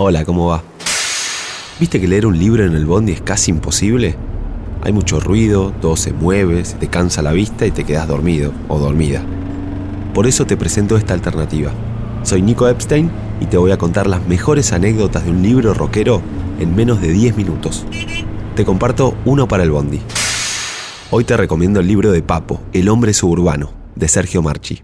Hola, ¿cómo va? ¿Viste que leer un libro en el bondi es casi imposible? Hay mucho ruido, todo se mueve, se te cansa la vista y te quedas dormido o dormida. Por eso te presento esta alternativa. Soy Nico Epstein y te voy a contar las mejores anécdotas de un libro rockero en menos de 10 minutos. Te comparto uno para el bondi. Hoy te recomiendo el libro de Papo, El hombre suburbano, de Sergio Marchi.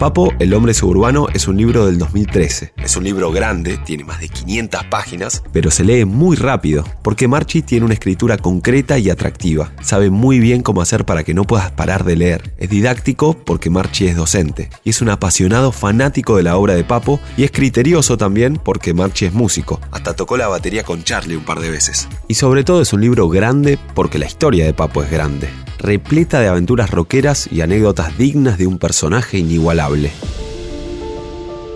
Papo, el hombre suburbano, es un libro del 2013. Es un libro grande, tiene más de 500 páginas, pero se lee muy rápido, porque Marchi tiene una escritura concreta y atractiva. Sabe muy bien cómo hacer para que no puedas parar de leer. Es didáctico porque Marchi es docente, y es un apasionado fanático de la obra de Papo, y es criterioso también porque Marchi es músico. Hasta tocó la batería con Charlie un par de veces. Y sobre todo es un libro grande porque la historia de Papo es grande repleta de aventuras rockeras y anécdotas dignas de un personaje inigualable.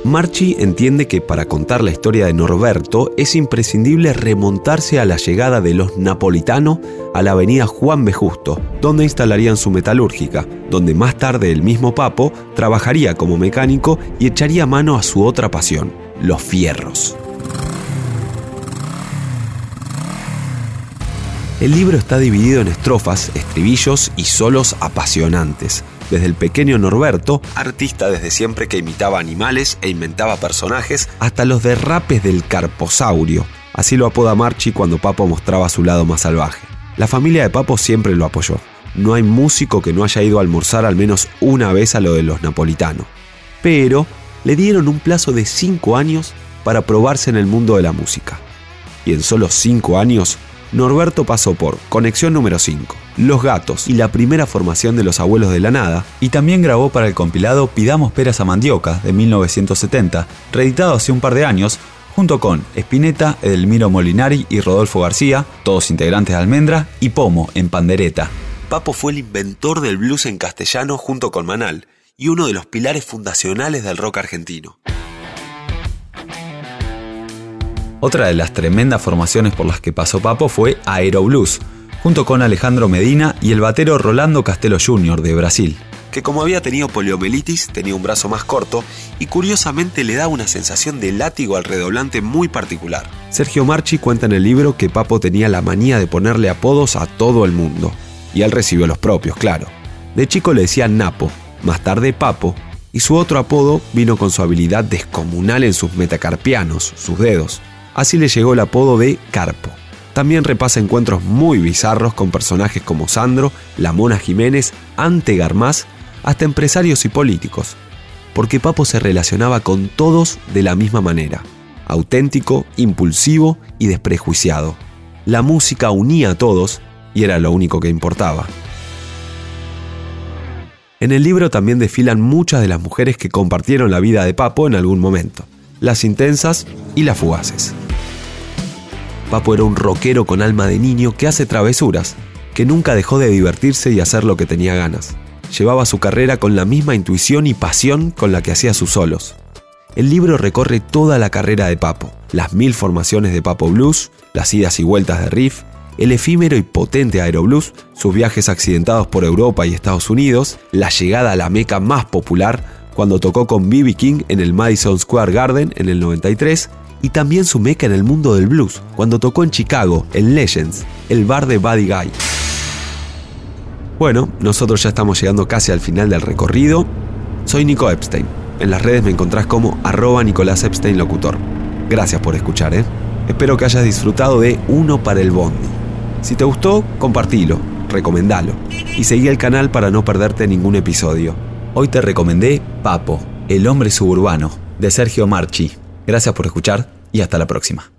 Marchi entiende que para contar la historia de Norberto es imprescindible remontarse a la llegada de los napolitanos a la avenida Juan B. Justo, donde instalarían su metalúrgica, donde más tarde el mismo Papo trabajaría como mecánico y echaría mano a su otra pasión, los fierros. El libro está dividido en estrofas, estribillos y solos apasionantes. Desde el pequeño Norberto, artista desde siempre que imitaba animales e inventaba personajes, hasta los derrapes del carposaurio. Así lo apoda Marchi cuando Papo mostraba su lado más salvaje. La familia de Papo siempre lo apoyó. No hay músico que no haya ido a almorzar al menos una vez a lo de los napolitanos. Pero le dieron un plazo de 5 años para probarse en el mundo de la música. Y en solo 5 años Norberto pasó por Conexión número 5, Los Gatos y la primera formación de Los Abuelos de la Nada, y también grabó para el compilado Pidamos Peras a Mandioca de 1970, reeditado hace un par de años, junto con Espineta, Edelmiro Molinari y Rodolfo García, todos integrantes de Almendra, y Pomo en pandereta. Papo fue el inventor del blues en castellano junto con Manal, y uno de los pilares fundacionales del rock argentino. Otra de las tremendas formaciones por las que pasó Papo fue Aero Blues, junto con Alejandro Medina y el batero Rolando Castelo Jr. de Brasil, que como había tenido poliomielitis tenía un brazo más corto y curiosamente le da una sensación de látigo al redoblante muy particular. Sergio Marchi cuenta en el libro que Papo tenía la manía de ponerle apodos a todo el mundo, y él recibió los propios, claro. De chico le decían Napo, más tarde Papo, y su otro apodo vino con su habilidad descomunal en sus metacarpianos, sus dedos. Así le llegó el apodo de Carpo. También repasa encuentros muy bizarros con personajes como Sandro, La Mona Jiménez, Ante Garmaz, hasta empresarios y políticos, porque Papo se relacionaba con todos de la misma manera, auténtico, impulsivo y desprejuiciado. La música unía a todos y era lo único que importaba. En el libro también desfilan muchas de las mujeres que compartieron la vida de Papo en algún momento, las intensas y las fugaces. Papo era un rockero con alma de niño que hace travesuras, que nunca dejó de divertirse y hacer lo que tenía ganas. Llevaba su carrera con la misma intuición y pasión con la que hacía sus solos. El libro recorre toda la carrera de Papo, las mil formaciones de Papo Blues, las idas y vueltas de Riff, el efímero y potente Aeroblues, sus viajes accidentados por Europa y Estados Unidos, la llegada a la meca más popular cuando tocó con B.B. King en el Madison Square Garden en el 93 y también su meca en el mundo del blues, cuando tocó en Chicago, en Legends, el bar de Buddy Guy. Bueno, nosotros ya estamos llegando casi al final del recorrido. Soy Nico Epstein. En las redes me encontrás como arroba Nicolás Epstein Locutor. Gracias por escuchar, ¿eh? Espero que hayas disfrutado de Uno para el Bondi. Si te gustó, compartilo, recomendalo y seguí el canal para no perderte ningún episodio. Hoy te recomendé Papo, el hombre suburbano, de Sergio Marchi. Gracias por escuchar y hasta la próxima.